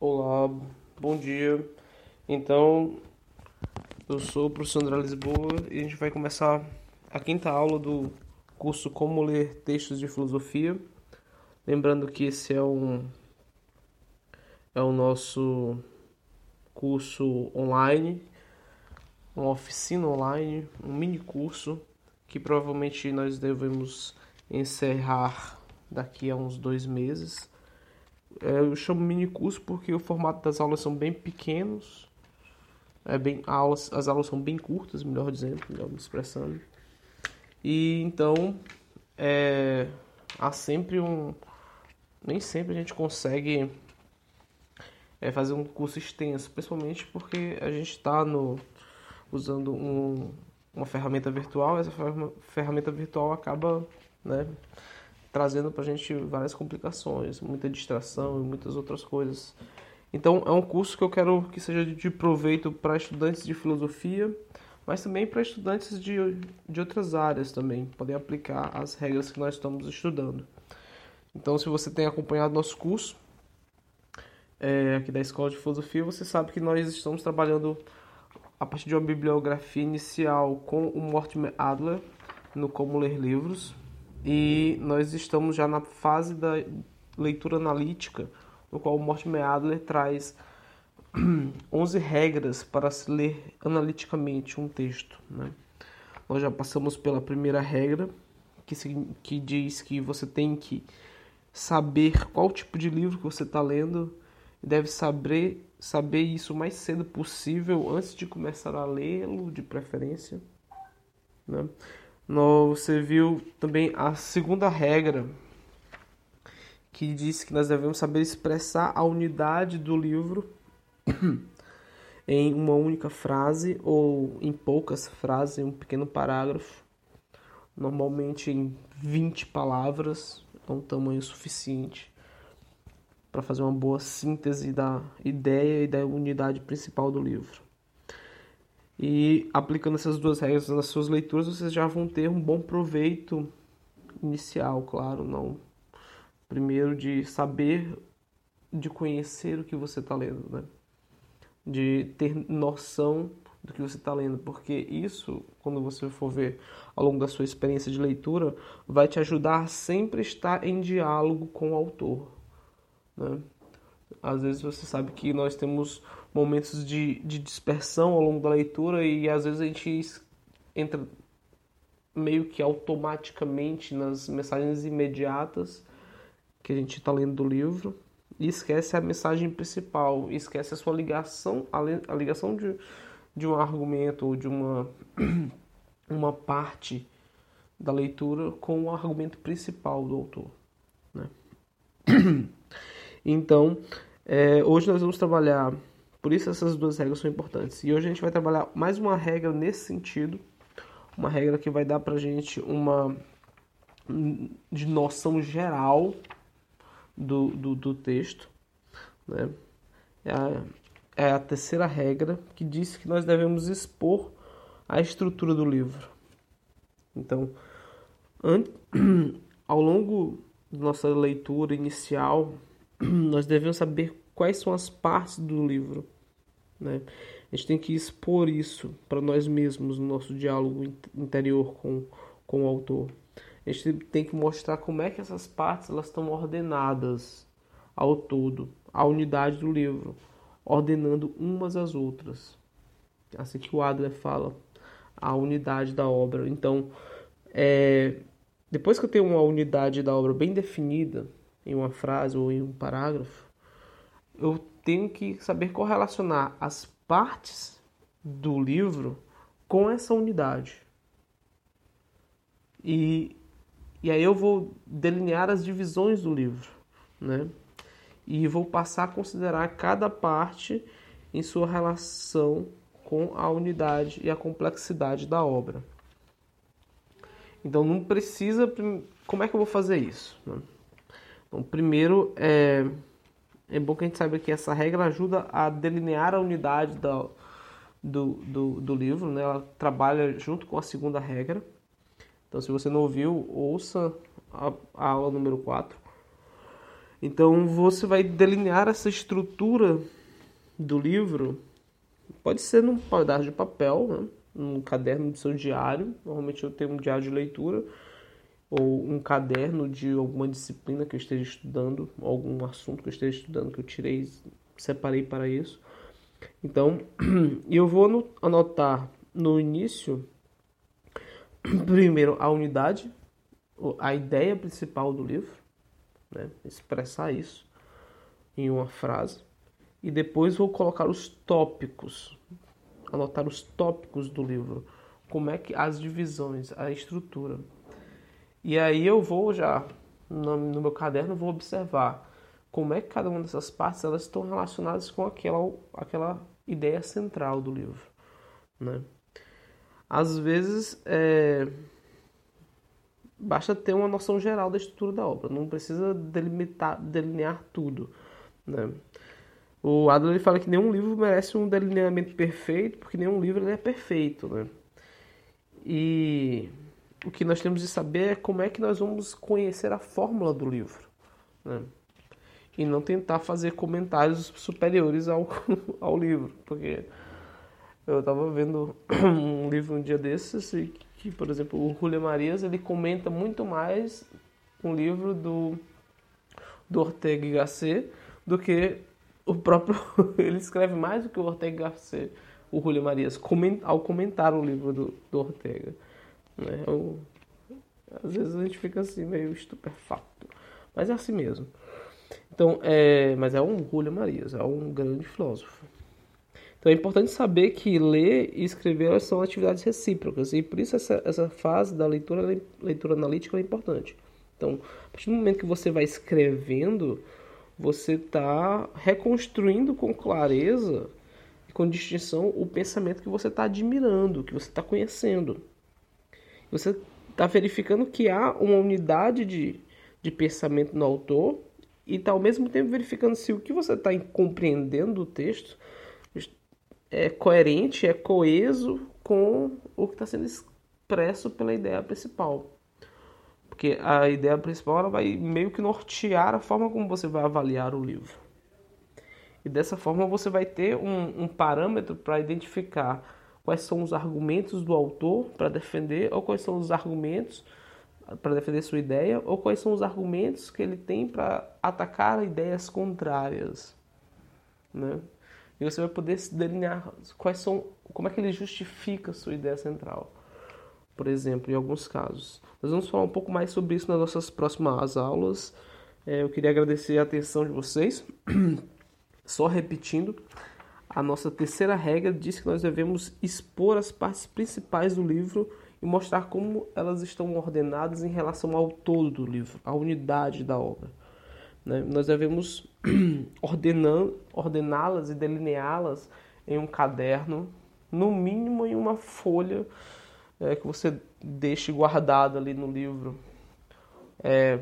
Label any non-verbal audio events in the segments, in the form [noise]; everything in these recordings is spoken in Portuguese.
Olá, bom dia. Então, eu sou o professor André Lisboa e a gente vai começar a quinta aula do curso Como Ler Textos de Filosofia. Lembrando que esse é um é o nosso curso online, uma oficina online, um mini curso que provavelmente nós devemos encerrar daqui a uns dois meses. É, eu chamo mini curso porque o formato das aulas são bem pequenos, é bem, aulas, as aulas são bem curtas, melhor dizendo, melhor me expressando. E então é, há sempre um. Nem sempre a gente consegue é, fazer um curso extenso, principalmente porque a gente está usando um, uma ferramenta virtual, essa ferramenta virtual acaba né, trazendo para a gente várias complicações, muita distração e muitas outras coisas. Então é um curso que eu quero que seja de proveito para estudantes de filosofia, mas também para estudantes de, de outras áreas também, podem aplicar as regras que nós estamos estudando. Então se você tem acompanhado nosso curso é, aqui da Escola de Filosofia, você sabe que nós estamos trabalhando a partir de uma bibliografia inicial com o Mortimer Adler no Como Ler Livros, e nós estamos já na fase da leitura analítica, no qual Mortimer Adler traz [clears throat] 11 regras para se ler analiticamente um texto. Né? Nós já passamos pela primeira regra, que, que diz que você tem que saber qual tipo de livro que você está lendo, deve saber, saber isso o mais cedo possível, antes de começar a lê-lo, de preferência. Né? Você viu também a segunda regra, que diz que nós devemos saber expressar a unidade do livro [coughs] em uma única frase ou em poucas frases, em um pequeno parágrafo, normalmente em 20 palavras, é um tamanho suficiente para fazer uma boa síntese da ideia e da unidade principal do livro. E aplicando essas duas regras nas suas leituras, vocês já vão ter um bom proveito inicial, claro, não. Primeiro de saber, de conhecer o que você está lendo, né? De ter noção do que você está lendo, porque isso, quando você for ver ao longo da sua experiência de leitura, vai te ajudar a sempre estar em diálogo com o autor. Né? Às vezes você sabe que nós temos momentos de, de dispersão ao longo da leitura e às vezes a gente entra meio que automaticamente nas mensagens imediatas que a gente está lendo do livro e esquece a mensagem principal, esquece a sua ligação, a ligação de, de um argumento ou de uma, [clears throat] uma parte da leitura com o argumento principal do autor. Né? [clears throat] Então, é, hoje nós vamos trabalhar por isso essas duas regras são importantes. E hoje a gente vai trabalhar mais uma regra nesse sentido, uma regra que vai dar pra gente uma de noção geral do, do, do texto. Né? É, a, é a terceira regra que diz que nós devemos expor a estrutura do livro. Então, [clears throat] ao longo da nossa leitura inicial, [clears throat] nós devemos saber quais são as partes do livro né? A gente tem que expor isso para nós mesmos no nosso diálogo interior com, com o autor. A gente tem que mostrar como é que essas partes elas estão ordenadas ao todo, à unidade do livro, ordenando umas às outras. Assim que o Adler fala, a unidade da obra. Então, é, depois que eu tenho uma unidade da obra bem definida em uma frase ou em um parágrafo, eu tenho que saber correlacionar as partes do livro com essa unidade. E, e aí eu vou delinear as divisões do livro, né? E vou passar a considerar cada parte em sua relação com a unidade e a complexidade da obra. Então não precisa. Como é que eu vou fazer isso? Né? Então, primeiro é é bom que a gente saiba que essa regra ajuda a delinear a unidade da, do, do, do livro, né? ela trabalha junto com a segunda regra. Então, se você não ouviu, ouça a, a aula número 4. Então você vai delinear essa estrutura do livro, pode ser num pedaço de papel, né? num caderno do seu diário. Normalmente eu tenho um diário de leitura ou um caderno de alguma disciplina que eu esteja estudando, algum assunto que eu esteja estudando que eu tirei, separei para isso. Então, [clears throat] eu vou anotar no início [clears throat] primeiro a unidade, a ideia principal do livro, né? expressar isso em uma frase, e depois vou colocar os tópicos, anotar os tópicos do livro, como é que as divisões, a estrutura. E aí eu vou já no, no meu caderno vou observar como é que cada uma dessas partes elas estão relacionadas com aquela aquela ideia central do livro, né? Às vezes é, basta ter uma noção geral da estrutura da obra, não precisa delimitar, delinear tudo, né? O Adler ele fala que nenhum livro merece um delineamento perfeito, porque nenhum livro é perfeito, né? E o que nós temos de saber é como é que nós vamos conhecer a fórmula do livro, né? E não tentar fazer comentários superiores ao, [laughs] ao livro, porque eu estava vendo [clears throat] um livro um dia desses e que, por exemplo, o Julio Marias ele comenta muito mais um livro do, do Ortega y Gasset do que o próprio [laughs] ele escreve mais do que o Ortega y Gasset, o Julio Marias, ao comentar o livro do, do Ortega. Né? Eu, às vezes a gente fica assim meio estupefato, mas é assim mesmo. Então, é, mas é um Julio Marias, é um grande filósofo. Então é importante saber que ler e escrever são atividades recíprocas e por isso essa, essa fase da leitura, leitura analítica é importante. Então, a partir do momento que você vai escrevendo, você está reconstruindo com clareza e com distinção o pensamento que você está admirando, que você está conhecendo. Você está verificando que há uma unidade de, de pensamento no autor e está ao mesmo tempo verificando se o que você está compreendendo do texto é coerente, é coeso com o que está sendo expresso pela ideia principal. Porque a ideia principal ela vai meio que nortear a forma como você vai avaliar o livro. E dessa forma você vai ter um, um parâmetro para identificar quais são os argumentos do autor para defender, ou quais são os argumentos para defender sua ideia, ou quais são os argumentos que ele tem para atacar ideias contrárias. Né? E você vai poder delinear quais são, como é que ele justifica sua ideia central por exemplo, em alguns casos. Nós vamos falar um pouco mais sobre isso nas nossas próximas aulas. É, eu queria agradecer a atenção de vocês. [clears throat] Só repetindo, a nossa terceira regra diz que nós devemos expor as partes principais do livro e mostrar como elas estão ordenadas em relação ao todo do livro, à unidade da obra. Né? Nós devemos [clears throat] ordená-las e delineá-las em um caderno, no mínimo em uma folha é, que você deixe guardado ali no livro. É,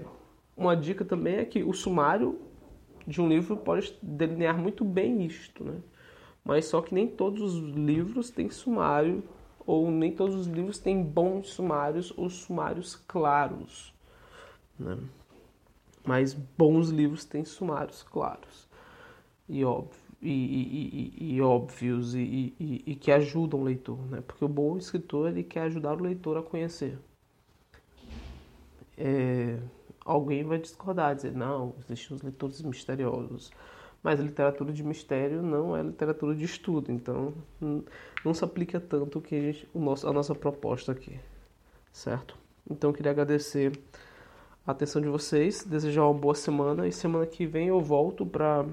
uma dica também é que o sumário de um livro pode delinear muito bem isto, né? Mas só que nem todos os livros têm sumário, ou nem todos os livros têm bons sumários ou sumários claros, né? Mas bons livros têm sumários claros e óbvio e, e, e, óbvios e, que ajudam o leitor, né? Porque o bom escritor ele quer ajudar o leitor a conhecer. É, alguém vai discordar, dizer não, existem os leitores misteriosos, mas literatura de mistério não é literatura de estudo, então não se aplica tanto que a, gente, o nosso, a nossa proposta aqui, certo? Então eu queria agradecer a atenção de vocês, desejar uma boa semana e semana que vem eu volto para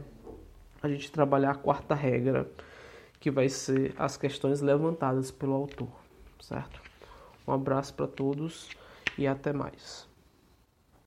a gente trabalhar a quarta regra, que vai ser as questões levantadas pelo autor, certo? Um abraço para todos e até mais.